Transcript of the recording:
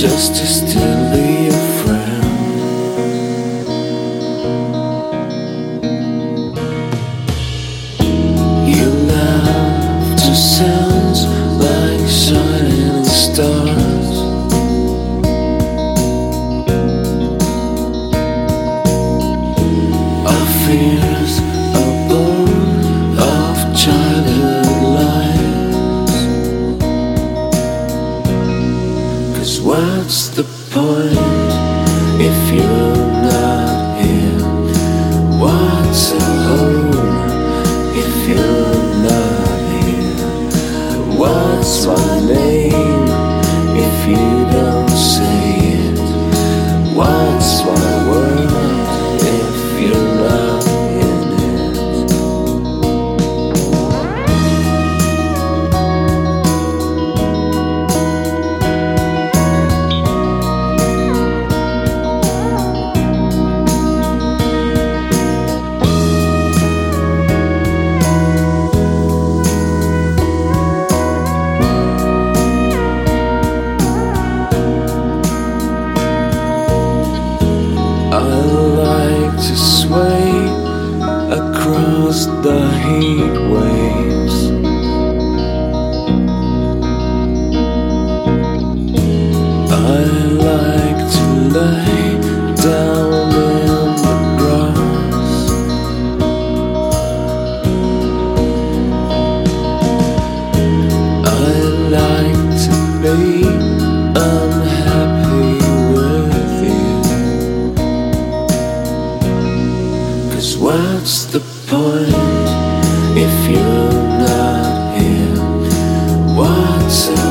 just to still be a friend. You love to sound like silence. boy. I like to sway across the heat. point if you're not here? What's up?